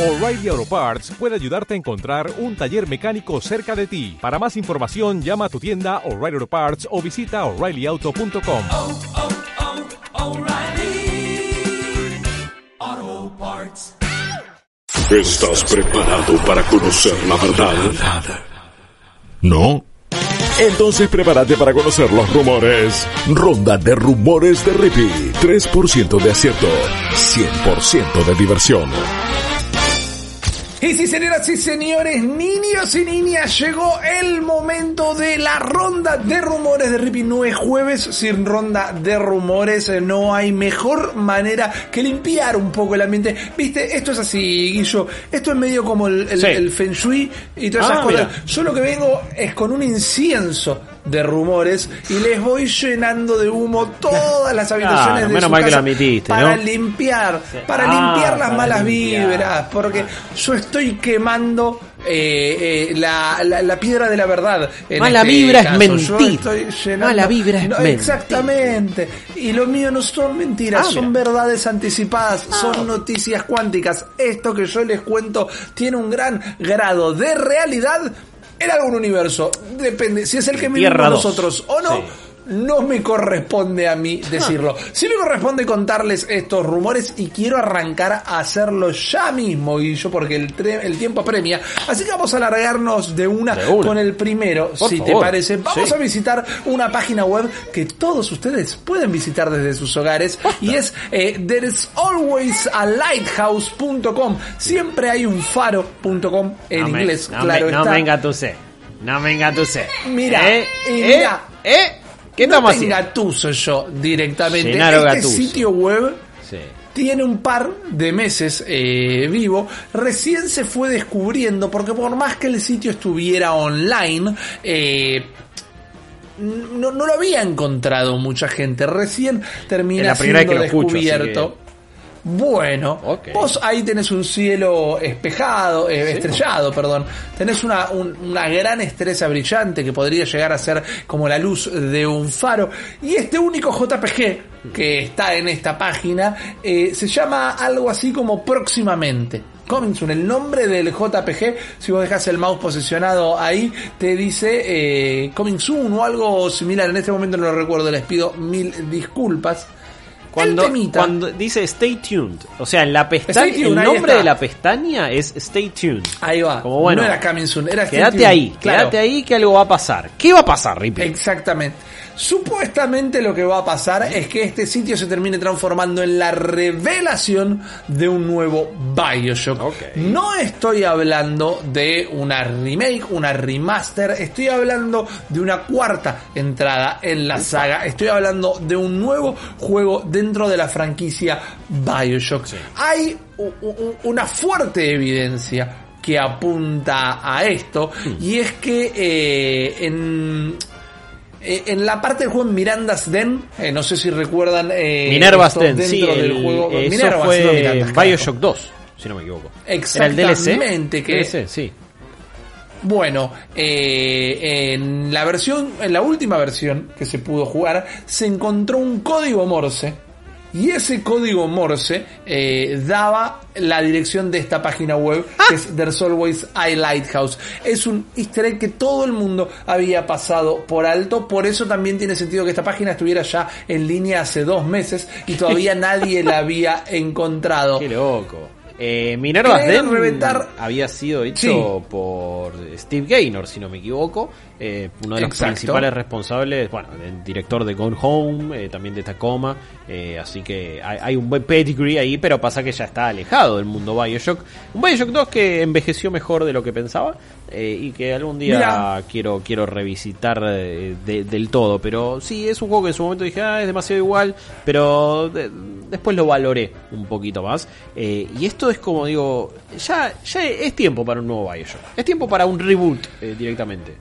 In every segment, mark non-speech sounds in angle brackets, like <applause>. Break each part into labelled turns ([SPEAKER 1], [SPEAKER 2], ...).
[SPEAKER 1] O'Reilly Auto Parts puede ayudarte a encontrar un taller mecánico cerca de ti. Para más información, llama a tu tienda O'Reilly Auto Parts o visita oreillyauto.com.
[SPEAKER 2] oh, oh, Parts.
[SPEAKER 3] ¿Estás preparado para conocer la verdad? ¿No? Entonces prepárate para conocer los rumores. Ronda de rumores de Rippy. 3% de acierto. 100% de diversión.
[SPEAKER 4] Y sí, señoras y señores, niños y niñas, llegó el momento de la ronda de rumores de Rippy. No es jueves sin ronda de rumores. No hay mejor manera que limpiar un poco el ambiente. Viste, esto es así, Guillo. Esto es medio como el, el-
[SPEAKER 5] Sí.
[SPEAKER 4] el Feng Shui y todas
[SPEAKER 5] Ah,
[SPEAKER 4] esas cosas.
[SPEAKER 5] mira.
[SPEAKER 4] Yo lo que vengo es con un incienso de rumores y les voy llenando de humo todas las habitaciones
[SPEAKER 5] Claro,
[SPEAKER 4] de
[SPEAKER 5] menos
[SPEAKER 4] su
[SPEAKER 5] mal que
[SPEAKER 4] casa
[SPEAKER 5] lo admitiste,
[SPEAKER 4] para
[SPEAKER 5] ¿no?
[SPEAKER 4] limpiar, para
[SPEAKER 5] Ah,
[SPEAKER 4] limpiar las
[SPEAKER 5] para
[SPEAKER 4] malas
[SPEAKER 5] limpiar.
[SPEAKER 4] vibras, porque yo estoy quemando eh, eh, la, la- la piedra de la verdad. en
[SPEAKER 5] Mala
[SPEAKER 4] este
[SPEAKER 5] vibra es
[SPEAKER 4] caso.
[SPEAKER 5] mentir.
[SPEAKER 4] Yo estoy llenando-
[SPEAKER 5] Mala vibra es mentir.
[SPEAKER 4] Exactamente. Y lo mío no son mentiras,
[SPEAKER 5] Ah,
[SPEAKER 4] son
[SPEAKER 5] mira.
[SPEAKER 4] verdades anticipadas, son noticias cuánticas. Esto que yo les cuento tiene un gran grado de realidad en algún universo. Depende, si es el que vivimos nosotros o no.
[SPEAKER 5] Sí.
[SPEAKER 4] No me corresponde a mí <laughs> decirlo. Sí me corresponde contarles estos rumores y quiero arrancar a hacerlo ya mismo, Guillo, porque el, tre- el tiempo apremia. Así que vamos a alargarnos de una,
[SPEAKER 5] De una.
[SPEAKER 4] con el primero,
[SPEAKER 5] Por
[SPEAKER 4] si te
[SPEAKER 5] favor.
[SPEAKER 4] parece. Vamos
[SPEAKER 5] Sí.
[SPEAKER 4] a visitar una página web que todos ustedes pueden visitar desde sus hogares y es eh, there'salwaysalighthhouse.com. Siempre hay un faro.com en inglés,
[SPEAKER 5] no
[SPEAKER 4] claro
[SPEAKER 5] me, no
[SPEAKER 4] está.
[SPEAKER 5] me engatusé. No me engatusé.
[SPEAKER 4] Mira,
[SPEAKER 5] ¿Eh?
[SPEAKER 4] y
[SPEAKER 5] ¿Eh?
[SPEAKER 4] mira.
[SPEAKER 5] ¿Eh? ¿Qué
[SPEAKER 4] no
[SPEAKER 5] estamos
[SPEAKER 4] te
[SPEAKER 5] haciendo?
[SPEAKER 4] engatuso yo directamente. Este
[SPEAKER 5] Gattuso.
[SPEAKER 4] sitio web
[SPEAKER 5] Sí.
[SPEAKER 4] tiene un par de meses eh, vivo, recién se fue descubriendo, porque por más que el sitio estuviera online, eh, no, no lo había encontrado mucha gente, recién termina siendo
[SPEAKER 5] escucho,
[SPEAKER 4] descubierto. Bueno, vos ahí tenés un cielo espejado, eh, estrellado, perdón. Tenés una, un- una gran estrella brillante que podría llegar a ser como la luz de un faro. Y este único JPG que está en esta página eh, se llama algo así como próximamente. Coming soon, el nombre del JPG, si vos dejas el mouse posicionado ahí, te dice eh, Coming soon o algo similar. En este momento no lo recuerdo, les pido mil disculpas.
[SPEAKER 5] Cuando, cuando dice stay tuned, o sea, en la pestaña,
[SPEAKER 4] tuned,
[SPEAKER 5] el nombre de la pestaña es stay tuned.
[SPEAKER 4] Ahí va.
[SPEAKER 5] Como bueno,
[SPEAKER 4] no era Coming Soon, era
[SPEAKER 5] Quédate ahí,
[SPEAKER 4] Claro.
[SPEAKER 5] quédate ahí que algo va a pasar. ¿Qué va a pasar, Rippy?
[SPEAKER 4] Exactamente. Supuestamente lo que va a pasar es que este sitio se termine transformando en la revelación de un nuevo Bioshock. No estoy hablando de una remake, una remaster, estoy hablando de una cuarta entrada en la saga, estoy hablando de un nuevo juego dentro de la franquicia Bioshock. Hay una fuerte evidencia que apunta a esto y es que eh, en eh, en la parte del juego en Miranda's Den, eh, no sé si recuerdan eh,
[SPEAKER 5] Minerva's Den,
[SPEAKER 4] dentro
[SPEAKER 5] sí,
[SPEAKER 4] del
[SPEAKER 5] el-
[SPEAKER 4] juego.
[SPEAKER 5] eso
[SPEAKER 4] no
[SPEAKER 5] fue
[SPEAKER 4] Miranda's, carajo.
[SPEAKER 5] Bioshock 2, si no me equivoco.
[SPEAKER 4] Exactamente,
[SPEAKER 5] Era el DLC.
[SPEAKER 4] que-
[SPEAKER 5] DLC, sí.
[SPEAKER 4] Bueno, eh, en la versión, en la última versión que se pudo jugar, se encontró un código Morse. Y ese código Morse eh, daba la dirección de esta página web, que es There's Always a Lighthouse. Es un easter egg que todo el mundo había pasado por alto, por eso también tiene sentido que esta página estuviera ya en línea hace dos meses y todavía <laughs> nadie la había encontrado.
[SPEAKER 5] Qué loco. Eh, Minerva's
[SPEAKER 4] Querer
[SPEAKER 5] Den
[SPEAKER 4] reventar-
[SPEAKER 5] había sido hecho
[SPEAKER 4] Sí.
[SPEAKER 5] por Steve Gaynor, si no me equivoco. eh, uno de los
[SPEAKER 4] Exacto.
[SPEAKER 5] principales responsables, bueno, el director de Gone Home, eh, también de Tacoma. Eh, así que hay, hay un buen pedigree ahí, pero pasa que ya está alejado del mundo Bioshock. Un Bioshock 2 que envejeció mejor de lo que pensaba eh, y que algún día quiero quiero revisitar eh, de- del todo. Pero sí, es un juego que en su momento dije, ah, es demasiado igual, pero de- después lo valoré un poquito más. Eh, y esto es como digo, ya, ya es tiempo para un nuevo Bioshock. Es tiempo para un reboot directamente.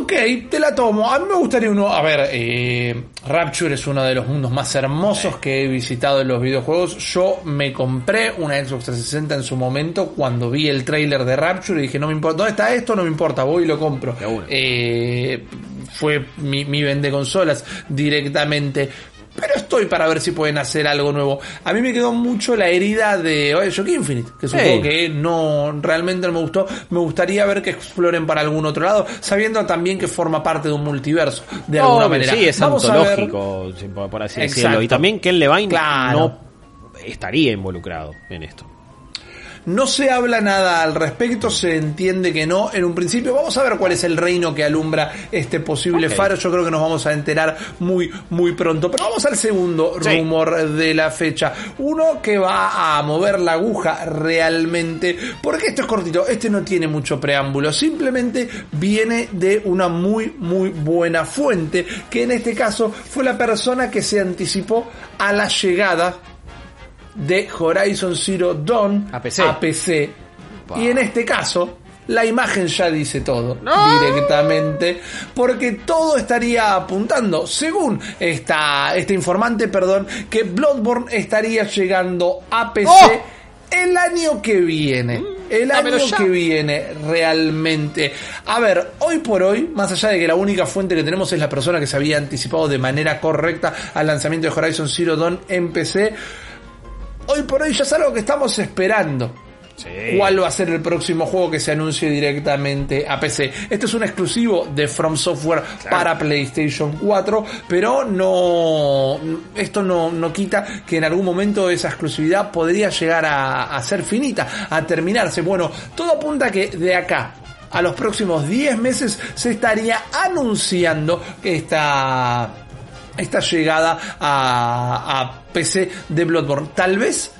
[SPEAKER 4] Ok, te la tomo. A mí me gustaría uno. A ver, eh, Rapture es uno de los mundos más hermosos que he visitado en los videojuegos. Yo me compré una Xbox 360 en su momento cuando vi el trailer de Rapture y dije: No me importa, ¿dónde está esto? No me importa, voy y lo compro. Eh, fue mi, mi vende consolas directamente. Pero estoy para ver si pueden hacer algo nuevo. A mí me quedó mucho la herida de Bioshock Infinite, que es un juego que no realmente no me gustó. Me gustaría ver que exploren para algún otro lado, sabiendo también que forma parte de un multiverso, de alguna manera.
[SPEAKER 5] Sí, es
[SPEAKER 4] Vamos
[SPEAKER 5] antológico, por así
[SPEAKER 4] Exacto.
[SPEAKER 5] decirlo. Y también Ken Levine
[SPEAKER 4] Claro.
[SPEAKER 5] no estaría involucrado en esto.
[SPEAKER 4] No se habla nada al respecto, se entiende que no. En un principio, vamos a ver cuál es el reino que alumbra este posible faro. Yo creo que nos vamos a enterar muy, muy pronto. Pero vamos al segundo
[SPEAKER 5] Sí.
[SPEAKER 4] rumor de la fecha. Uno que va a mover la aguja realmente. Porque esto es cortito, este no tiene mucho preámbulo. Simplemente viene de una muy, muy buena fuente. Que en este caso fue la persona que se anticipó a la llegada de Horizon Zero Dawn
[SPEAKER 5] A PC.
[SPEAKER 4] PC. Y en este caso, la imagen ya dice todo
[SPEAKER 5] ¡No!
[SPEAKER 4] directamente, porque todo estaría apuntando, según esta, este informante, perdón, que Bloodborne estaría llegando a PC
[SPEAKER 5] ¡Oh!
[SPEAKER 4] el año que viene. El
[SPEAKER 5] dámelo
[SPEAKER 4] año
[SPEAKER 5] ya.
[SPEAKER 4] que viene, realmente. A ver, hoy por hoy, más allá de que la única fuente que tenemos es la persona que se había anticipado de manera correcta al lanzamiento de Horizon Zero Dawn en PC, hoy por hoy ya es algo que estamos esperando.
[SPEAKER 5] Sí.
[SPEAKER 4] ¿Cuál va a ser el próximo juego que se anuncie directamente a PC? Este es un exclusivo de From Software para PlayStation 4, pero no esto no, no quita que en algún momento esa exclusividad podría llegar a, a ser finita, a terminarse. Bueno, todo apunta que de acá a los próximos 10 meses se estaría anunciando esta esta llegada a, a PC de Bloodborne. Tal vez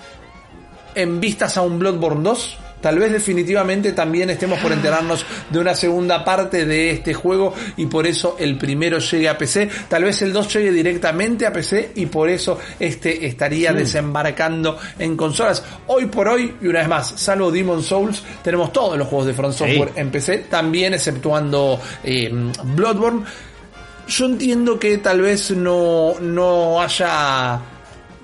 [SPEAKER 4] en vistas a un Bloodborne 2. Tal vez definitivamente también estemos por enterarnos de una segunda parte de este juego y por eso el primero llegue a PC. Tal vez el 2 llegue directamente a PC y por eso este estaría desembarcando en consolas. Hoy por hoy, y una vez más, salvo Demon Souls, tenemos todos los juegos de Front Software en PC, también exceptuando eh, Bloodborne. Yo entiendo que tal vez no, no haya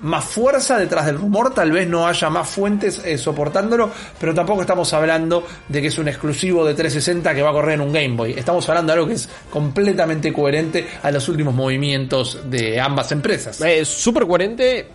[SPEAKER 4] más fuerza detrás del rumor, tal vez no haya más fuentes eh, soportándolo, pero tampoco estamos hablando de que es un exclusivo de 360 que va a correr en un Game Boy. Estamos hablando de algo que es completamente coherente a los últimos movimientos de ambas empresas.
[SPEAKER 5] Eh, Súper coherente.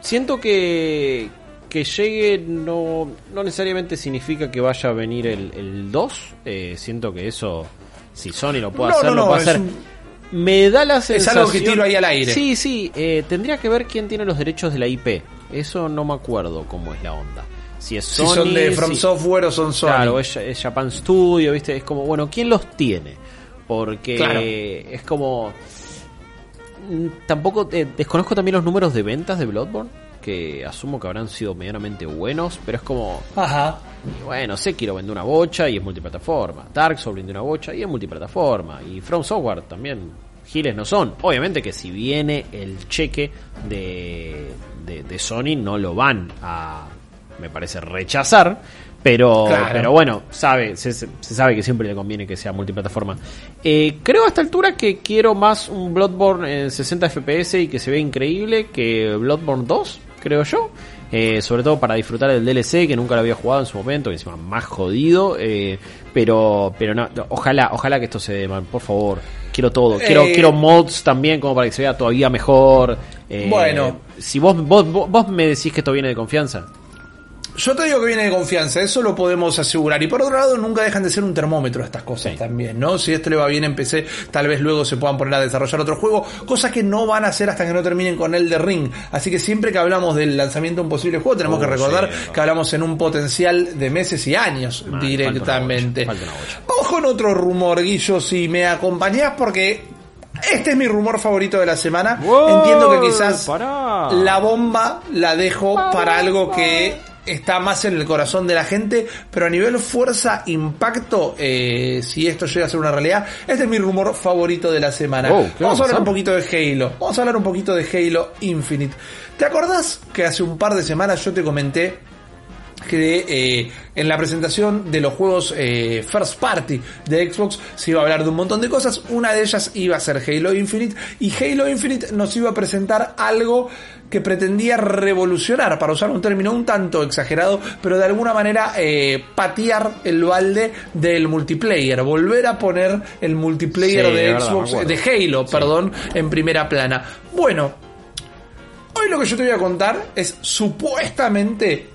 [SPEAKER 5] Siento que que llegue no, no necesariamente significa que vaya a venir el, el 2. Eh, siento que eso, si Sony lo puede
[SPEAKER 4] No,
[SPEAKER 5] hacer,
[SPEAKER 4] no,
[SPEAKER 5] lo puede hacer.
[SPEAKER 4] un-
[SPEAKER 5] Me da la sensación.
[SPEAKER 4] algo que tiro ahí al aire.
[SPEAKER 5] Sí, sí. eh, tendría que ver quién tiene los derechos de la IP. Eso no me acuerdo cómo es la onda. Si es
[SPEAKER 4] son de From
[SPEAKER 5] si-
[SPEAKER 4] Software o son Sony.
[SPEAKER 5] Claro, es, es Japan Studio, ¿viste? Es como, bueno, ¿quién los tiene? Porque
[SPEAKER 4] Claro.
[SPEAKER 5] es como. mm, Tampoco. eh, desconozco también los números de ventas de Bloodborne, que asumo que habrán sido medianamente buenos, pero es como.
[SPEAKER 4] Ajá.
[SPEAKER 5] Y bueno, Sekiro vende una bocha y es multiplataforma. Dark Souls vende una bocha y es multiplataforma. Y From Software también. Giles no son. Obviamente que si viene el cheque de, de, de Sony, no lo van a, me parece, rechazar. Pero,
[SPEAKER 4] Claro.
[SPEAKER 5] pero bueno, sabe, se, se sabe que siempre le conviene que sea multiplataforma. Eh, creo a esta altura que quiero más un Bloodborne en 60 FPS y que se ve increíble que Bloodborne 2, creo yo. Eh, sobre todo para disfrutar del DLC que nunca lo había jugado en su momento, que encima más jodido. eh, pero, pero no, ojalá, ojalá que esto se dé, man, por favor. Quiero todo. Quiero,
[SPEAKER 4] Eh,
[SPEAKER 5] quiero mods también como para que se vea todavía mejor. Eh,
[SPEAKER 4] Bueno.
[SPEAKER 5] si vos, vos, vos, vos me decís que esto viene de confianza.
[SPEAKER 4] Yo te digo que viene de confianza, eso lo podemos asegurar. Y por otro lado, nunca dejan de ser un termómetro estas cosas
[SPEAKER 5] Sí.
[SPEAKER 4] también, ¿no? Si esto le va bien en PC, tal vez luego se puedan poner a desarrollar otro juego, cosas que no van a hacer hasta que no terminen con el de Ring. Así que siempre que hablamos del lanzamiento de un posible juego, tenemos
[SPEAKER 5] Oh,
[SPEAKER 4] que recordar
[SPEAKER 5] sí,
[SPEAKER 4] que hablamos en un potencial de meses y años
[SPEAKER 5] Man,
[SPEAKER 4] directamente.
[SPEAKER 5] falta una bocha, falta una bocha.
[SPEAKER 4] Vamos con otro rumor, Guillo, si me acompañás, porque este es mi rumor favorito de la semana.
[SPEAKER 5] Wow,
[SPEAKER 4] Entiendo que quizás la bomba la dejo para algo que está más en el corazón de la gente, pero a nivel fuerza, impacto, eh, si esto llega a ser una realidad, este es mi rumor favorito de la semana.
[SPEAKER 5] Wow, ¿qué
[SPEAKER 4] Vamos
[SPEAKER 5] va
[SPEAKER 4] a hablar un poquito de Halo. Vamos a hablar un poquito de Halo Infinite. ¿Te acordás que hace un par de semanas yo te comenté que eh, en la presentación de los juegos eh, First Party de Xbox se iba a hablar de un montón de cosas. Una de ellas iba a ser Halo Infinite y Halo Infinite nos iba a presentar algo que pretendía revolucionar, para usar un término un tanto exagerado, pero de alguna manera eh, patear el balde del multiplayer, volver a poner el multiplayer
[SPEAKER 5] Sí,
[SPEAKER 4] de Xbox, de Halo, perdón, en primera plana. Bueno, Hoy lo que yo te voy a contar es supuestamente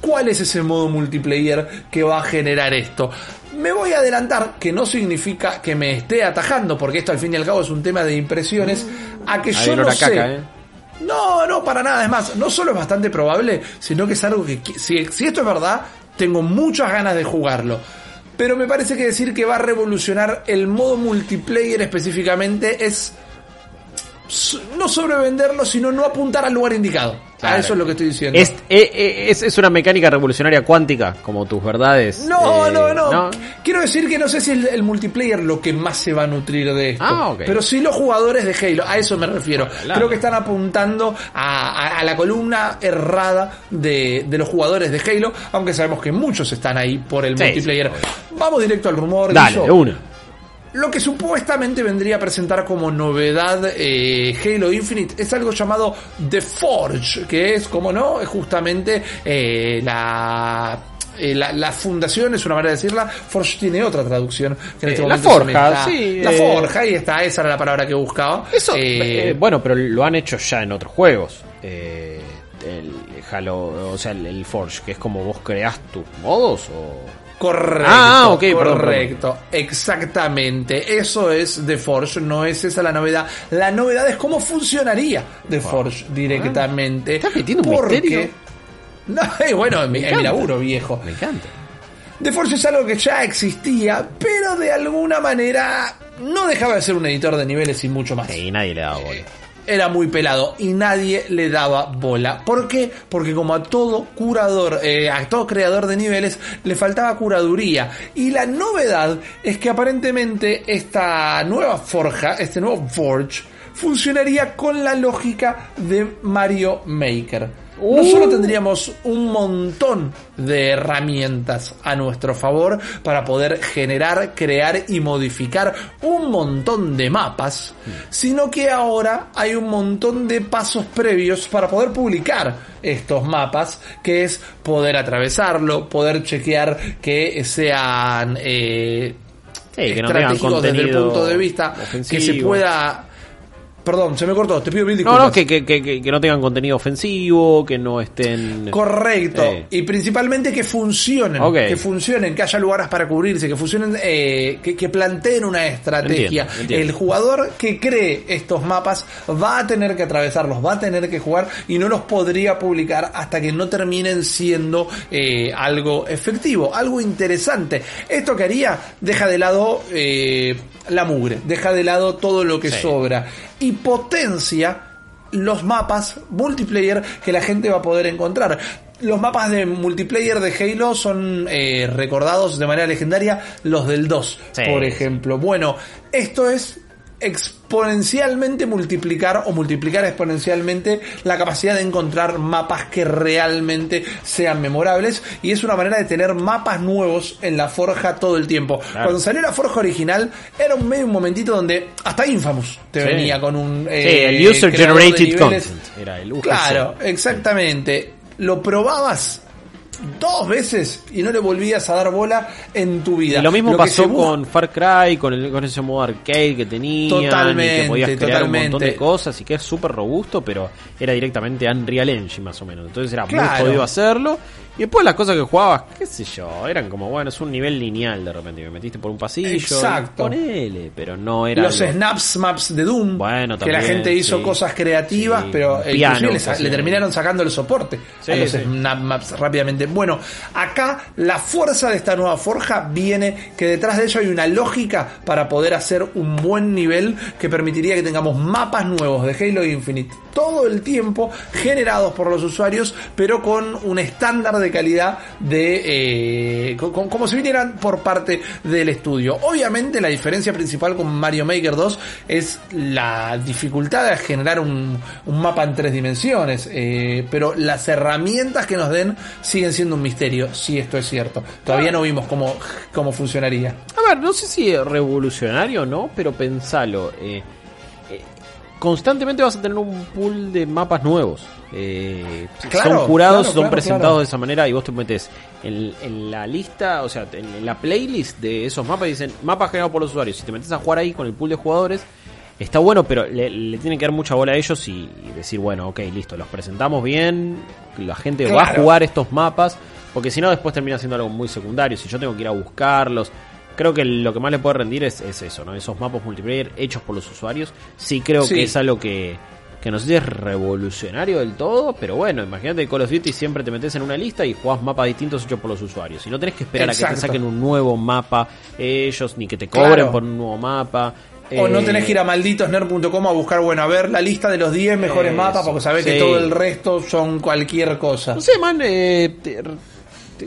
[SPEAKER 4] cuál es ese modo multiplayer que va a generar esto. Me voy a adelantar, que no significa que me esté atajando, porque esto al fin y al cabo es un tema de impresiones, a que yo no
[SPEAKER 5] a
[SPEAKER 4] sé.
[SPEAKER 5] caca, ¿eh?
[SPEAKER 4] No, no, para nada. Es más, no solo es bastante probable, sino que es algo que, si, si esto es verdad, tengo muchas ganas de jugarlo. Pero me parece que decir que va a revolucionar el modo multiplayer específicamente es no sobrevenderlo, sino no apuntar al lugar indicado. A
[SPEAKER 5] Claro.
[SPEAKER 4] eso es lo que estoy diciendo.
[SPEAKER 5] Es, eh, eh, es, es una mecánica revolucionaria cuántica, como tus verdades.
[SPEAKER 4] No,
[SPEAKER 5] eh,
[SPEAKER 4] no, no, Quiero decir que no sé si es el, el multiplayer lo que más se va a nutrir de esto.
[SPEAKER 5] Ah, ok.
[SPEAKER 4] Pero sí los jugadores de Halo, a eso me refiero.
[SPEAKER 5] Claro.
[SPEAKER 4] Creo que están apuntando a, a- a la columna errada de, de los jugadores de Halo, aunque sabemos que muchos están ahí por el
[SPEAKER 5] Sí,
[SPEAKER 4] multiplayer. Vamos directo al rumor.
[SPEAKER 5] Dale, de una.
[SPEAKER 4] Lo que supuestamente vendría a presentar como novedad eh, Halo Infinite es algo llamado The Forge, que es, como no, es justamente eh, la, eh, la. la fundación es una manera de decirla. Forge tiene otra traducción. Que en
[SPEAKER 5] Eh,
[SPEAKER 4] este
[SPEAKER 5] la
[SPEAKER 4] se me
[SPEAKER 5] forja, sí,
[SPEAKER 4] La
[SPEAKER 5] eh.
[SPEAKER 4] forja, ahí está, esa era la palabra que buscaba.
[SPEAKER 5] Eso,
[SPEAKER 4] Eh,
[SPEAKER 5] eh, bueno, pero lo han hecho ya en otros juegos. Eh, el Halo, o sea, el, el Forge, que es como vos creás tus modos o...
[SPEAKER 4] Correcto.
[SPEAKER 5] Ah, ok, perdón, perdón.
[SPEAKER 4] correcto. Exactamente. Eso es The Forge, no es esa la novedad. La novedad es cómo funcionaría The Forge directamente.
[SPEAKER 5] ¿Estás metiendo un
[SPEAKER 4] Porque-
[SPEAKER 5] misterio? <laughs>
[SPEAKER 4] No, bueno, en mi, en mi laburo, viejo.
[SPEAKER 5] Me encanta.
[SPEAKER 4] The Forge es algo que ya existía, pero de alguna manera no dejaba de ser un editor de niveles y mucho más
[SPEAKER 5] Y nadie le da bola.
[SPEAKER 4] Era muy pelado y nadie le daba bola. ¿Por qué? Porque como a todo curador, eh, a todo creador de niveles le faltaba curaduría. Y la novedad es que aparentemente esta nueva forja, este nuevo Forge, funcionaría con la lógica de Mario Maker. No
[SPEAKER 5] Uh.
[SPEAKER 4] solo tendríamos un montón de herramientas a nuestro favor para poder generar, crear y modificar un montón de mapas, sino que ahora hay un montón de pasos previos para poder publicar estos mapas, que es poder atravesarlo, poder chequear que sean eh,
[SPEAKER 5] Sí, que no tengan
[SPEAKER 4] estratégicos desde el punto de vista que se pueda... Perdón, se me cortó, te pido mil
[SPEAKER 5] No,
[SPEAKER 4] disculpas.
[SPEAKER 5] no, que, que, que, que- que no tengan contenido ofensivo, que no estén...
[SPEAKER 4] Correcto.
[SPEAKER 5] Eh.
[SPEAKER 4] Y principalmente que funcionen. Que funcionen, que haya lugares para cubrirse, que funcionen, eh, que, que planteen una estrategia.
[SPEAKER 5] Entiendo, entiendo.
[SPEAKER 4] El jugador que cree estos mapas va a tener que atravesarlos, va a tener que jugar y no los podría publicar hasta que no terminen siendo eh, algo efectivo, algo interesante. Esto que haría, deja de lado eh, la mugre, deja de lado todo lo que
[SPEAKER 5] Sí.
[SPEAKER 4] sobra y potencia los mapas multiplayer que la gente va a poder encontrar. Los mapas de multiplayer de Halo son eh, recordados de manera legendaria los del 2,
[SPEAKER 5] Sí.
[SPEAKER 4] por ejemplo. Bueno, esto es exponencialmente multiplicar o multiplicar exponencialmente la capacidad de encontrar mapas que realmente sean memorables y es una manera de tener mapas nuevos en la forja todo el tiempo. Cuando salió la forja original era un medio un momentito donde hasta Infamous te
[SPEAKER 5] Sí.
[SPEAKER 4] venía con un
[SPEAKER 5] Sí,
[SPEAKER 4] eh,
[SPEAKER 5] el User Generated. Content. Era el UGC.
[SPEAKER 4] Claro, exactamente. Lo probabas dos veces y no le volvías a dar bola en tu vida.
[SPEAKER 5] Y lo mismo pasó con Far Cry, con, el, con ese modo arcade que tenía,
[SPEAKER 4] Totalmente,
[SPEAKER 5] y que podías crear un montón de cosas y que es súper robusto, pero era directamente Unreal Engine más o menos. Entonces era muy jodido hacerlo. Y después las cosas que jugabas, qué sé yo, eran como, bueno, es un nivel lineal de repente. Me metiste por un pasillo.
[SPEAKER 4] Exacto.
[SPEAKER 5] Ponele, pero no era.
[SPEAKER 4] los
[SPEAKER 5] algo-
[SPEAKER 4] snaps maps de Doom,
[SPEAKER 5] Bueno,
[SPEAKER 4] que la
[SPEAKER 5] también,
[SPEAKER 4] gente hizo
[SPEAKER 5] sí.
[SPEAKER 4] cosas creativas,
[SPEAKER 5] Sí,
[SPEAKER 4] pero
[SPEAKER 5] piano,
[SPEAKER 4] le, terminaron sacando el soporte
[SPEAKER 5] Sí,
[SPEAKER 4] a los snap maps rápidamente. Bueno, acá la fuerza de esta nueva forja viene que detrás de ella hay una lógica para poder hacer un buen nivel que permitiría que tengamos mapas nuevos de Halo Infinite todo el tiempo generados por los usuarios, pero con un estándar de calidad de eh, con- como si vinieran por parte del estudio. Obviamente la diferencia principal con Mario Maker 2 es la dificultad de generar un, un mapa en tres dimensiones, eh, pero las herramientas que nos den siguen siendo un misterio, si esto es cierto. Todavía no vimos cómo, cómo funcionaría.
[SPEAKER 5] A ver, no sé si es revolucionario o no, pero pensalo. eh, constantemente vas a tener un pool de mapas nuevos. Eh,
[SPEAKER 4] Claro,
[SPEAKER 5] son curados,
[SPEAKER 4] claro,
[SPEAKER 5] son
[SPEAKER 4] claro,
[SPEAKER 5] presentados de esa manera y vos te metes en, en la lista, o sea, en, la playlist de esos mapas y dicen mapas generados por los usuarios. Si te metes a jugar ahí con el pool de jugadores, está bueno, pero le, le tienen que dar mucha bola a ellos y, y decir, bueno, ok, listo, los presentamos bien, la gente va a jugar estos mapas, porque si no después termina siendo algo muy secundario, si yo tengo que ir a buscarlos. Creo que lo que más le puede rendir es, es eso, ¿no? Esos mapas multiplayer hechos por los usuarios. Sí creo
[SPEAKER 4] Sí.
[SPEAKER 5] que es algo que, que no sé si es revolucionario del todo, pero bueno, imagínate que Call of Duty siempre te metes en una lista y jugás mapas distintos hechos por los usuarios. Y no tenés que esperar a que te saquen un nuevo mapa ellos, ni que te cobren
[SPEAKER 4] Claro.
[SPEAKER 5] por un nuevo mapa.
[SPEAKER 4] O no
[SPEAKER 5] Eh,
[SPEAKER 4] tenés que ir a malditosner.com a buscar, bueno, a ver la lista de los 10 mejores
[SPEAKER 5] Eso,
[SPEAKER 4] mapas porque sabés que todo el resto son cualquier cosa.
[SPEAKER 5] No sé, man, eh,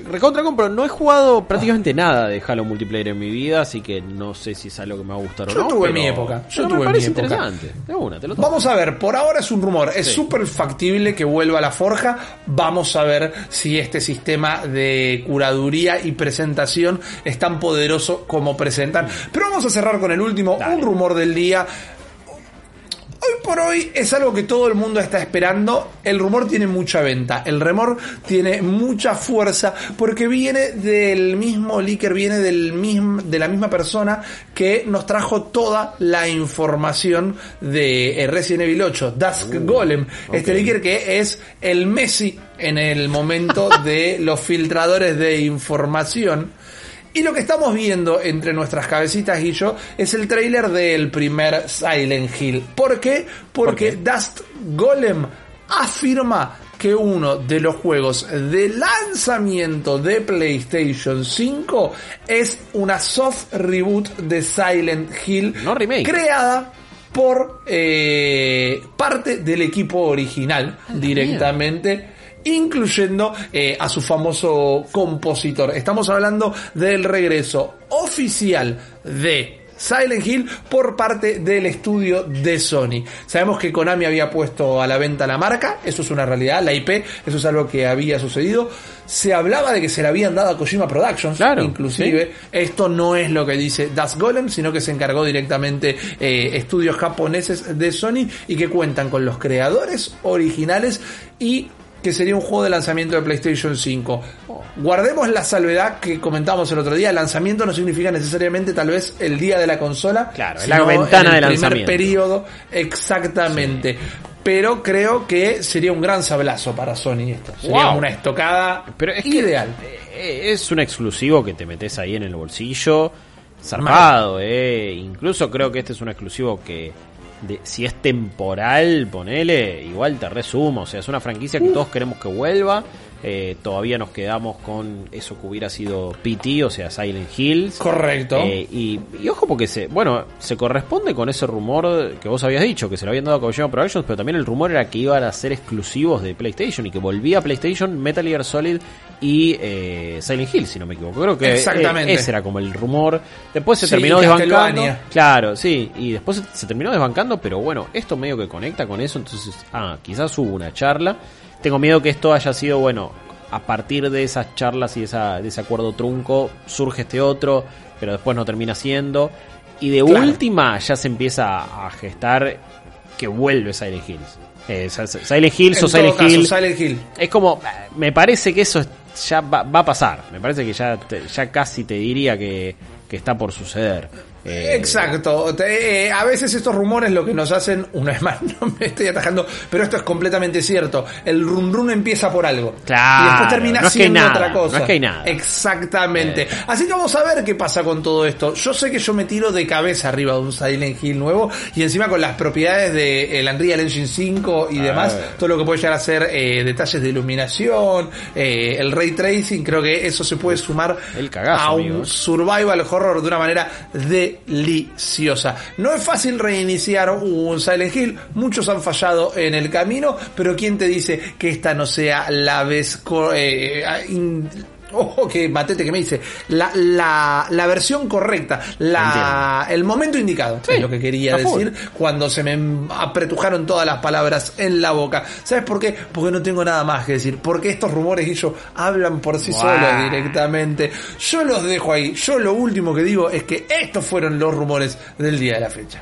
[SPEAKER 5] recontra compro. No he jugado prácticamente nada de Halo multiplayer en mi vida, así que no sé si es algo que me va a gustar o
[SPEAKER 4] Yo
[SPEAKER 5] no.
[SPEAKER 4] tuve
[SPEAKER 5] pero-
[SPEAKER 4] mi época, yo tuve
[SPEAKER 5] me
[SPEAKER 4] mi
[SPEAKER 5] parece
[SPEAKER 4] época.
[SPEAKER 5] interesante. De una, te lo tomo.
[SPEAKER 4] Vamos a ver, por ahora es un rumor, es
[SPEAKER 5] Sí.
[SPEAKER 4] súper factible que vuelva a la forja. Vamos a ver si este sistema de curaduría y presentación es tan poderoso como presentan. Pero vamos a cerrar con el último,
[SPEAKER 5] Dale.
[SPEAKER 4] un rumor del día. Hoy por hoy es algo que todo el mundo está esperando. El rumor tiene mucha venta. El rumor tiene mucha fuerza porque viene del mismo leaker, viene del mismo, de la misma persona que nos trajo toda la información de eh, Resident Evil 8, Dusk Golem. Este leaker que es el Messi en el momento de <laughs> los filtradores de información. Y lo que estamos viendo entre nuestras cabecitas y yo es el tráiler del primer Silent Hill. ¿Por qué? Porque
[SPEAKER 5] ¿Por qué?
[SPEAKER 4] Dust Golem afirma que uno de los juegos de lanzamiento de PlayStation 5 es una soft reboot de Silent Hill
[SPEAKER 5] No remake.
[SPEAKER 4] creada por eh, parte del equipo original directamente incluyendo eh, a su famoso compositor. Estamos hablando del regreso oficial de Silent Hill por parte del estudio de Sony. Sabemos que Konami había puesto a la venta la marca, eso es una realidad, la IP, eso es algo que había sucedido. Se hablaba de que se la habían dado a Kojima Productions,
[SPEAKER 5] Claro,
[SPEAKER 4] inclusive. Esto no es lo que dice Das Golem, sino que se encargó directamente eh, estudios japoneses de Sony y que cuentan con los creadores originales y que sería un juego de lanzamiento de PlayStation 5. Guardemos la salvedad que comentamos el otro día. Lanzamiento no significa necesariamente tal vez el día de la consola.
[SPEAKER 5] Claro, es
[SPEAKER 4] sino
[SPEAKER 5] la ventana
[SPEAKER 4] en el
[SPEAKER 5] de
[SPEAKER 4] primer
[SPEAKER 5] lanzamiento.
[SPEAKER 4] periodo, exactamente. Pero creo que sería un gran sablazo para Sony esto. Sería
[SPEAKER 5] Wow.
[SPEAKER 4] una estocada
[SPEAKER 5] Pero es
[SPEAKER 4] ideal.
[SPEAKER 5] eh, es un exclusivo que te metes ahí en el bolsillo. Zarpado, eh. Incluso creo que este es un exclusivo que. De- si es temporal, ponele, igual te resumo. O sea, es una franquicia que todos queremos que vuelva. Eh, todavía nos quedamos con eso que hubiera sido PT, o sea, Silent Hills.
[SPEAKER 4] Correcto.
[SPEAKER 5] Eh, y, y ojo porque se, bueno, se corresponde con ese rumor que vos habías dicho, que se lo habían dado a Kojima Productions, pero también el rumor era que iban a ser exclusivos de PlayStation y que volvía a PlayStation Metal Gear Solid y eh, Silent Hill, si no me equivoco. Creo que
[SPEAKER 4] Exactamente.
[SPEAKER 5] eh, ese era como el rumor. Después se
[SPEAKER 4] Sí,
[SPEAKER 5] terminó desbancando. Claro, sí, y después se, se terminó desbancando, pero bueno, esto medio que conecta con eso, entonces, ah, quizás hubo una charla. Tengo miedo que esto haya sido, bueno, a partir de esas charlas y esa, de ese acuerdo trunco, surge este otro, pero después no termina siendo. Y de
[SPEAKER 4] Claro.
[SPEAKER 5] última ya se empieza a gestar que vuelve Silent Hills. Eh, Silent Hills
[SPEAKER 4] En
[SPEAKER 5] o Silent
[SPEAKER 4] caso,
[SPEAKER 5] Hill.
[SPEAKER 4] Silent Hill.
[SPEAKER 5] Es como, me parece que eso ya va, va a pasar. Me parece que ya, ya casi te diría que, que está por suceder. Eh,
[SPEAKER 4] Exacto. Te- eh, a veces estos rumores lo que nos hacen, una vez más, <laughs> no me estoy atajando, pero esto es completamente cierto. El run run empieza por algo.
[SPEAKER 5] Claro,
[SPEAKER 4] Y después termina
[SPEAKER 5] no es que hay
[SPEAKER 4] siendo
[SPEAKER 5] nada,
[SPEAKER 4] otra cosa.
[SPEAKER 5] no es que hay nada.
[SPEAKER 4] Exactamente. Así que vamos a ver qué pasa con todo esto. Yo sé que yo me tiro de cabeza arriba de un Silent Hill nuevo y encima con las propiedades del Unreal Engine 5 y demás, todo lo que puede llegar a ser eh, detalles de iluminación, eh, el ray tracing, creo que eso se puede sumar
[SPEAKER 5] El cagazo,
[SPEAKER 4] a un
[SPEAKER 5] amigo.
[SPEAKER 4] survival horror de una manera deliciosa. No es fácil reiniciar un Silent Hill, muchos han fallado en el camino, pero ¿quién te dice que esta no sea la vez... eh, Ojo que Matete que me dice, la, la, la versión correcta, la, el momento indicado,
[SPEAKER 5] Sí,
[SPEAKER 4] es lo que quería decir cuando se me apretujaron todas las palabras en la boca. ¿Sabes por qué? Porque no tengo nada más que decir, porque estos rumores y yo hablan por sí
[SPEAKER 5] Guau.
[SPEAKER 4] solos directamente. Yo los dejo ahí. Yo lo último que digo es que estos fueron los rumores del día de la fecha.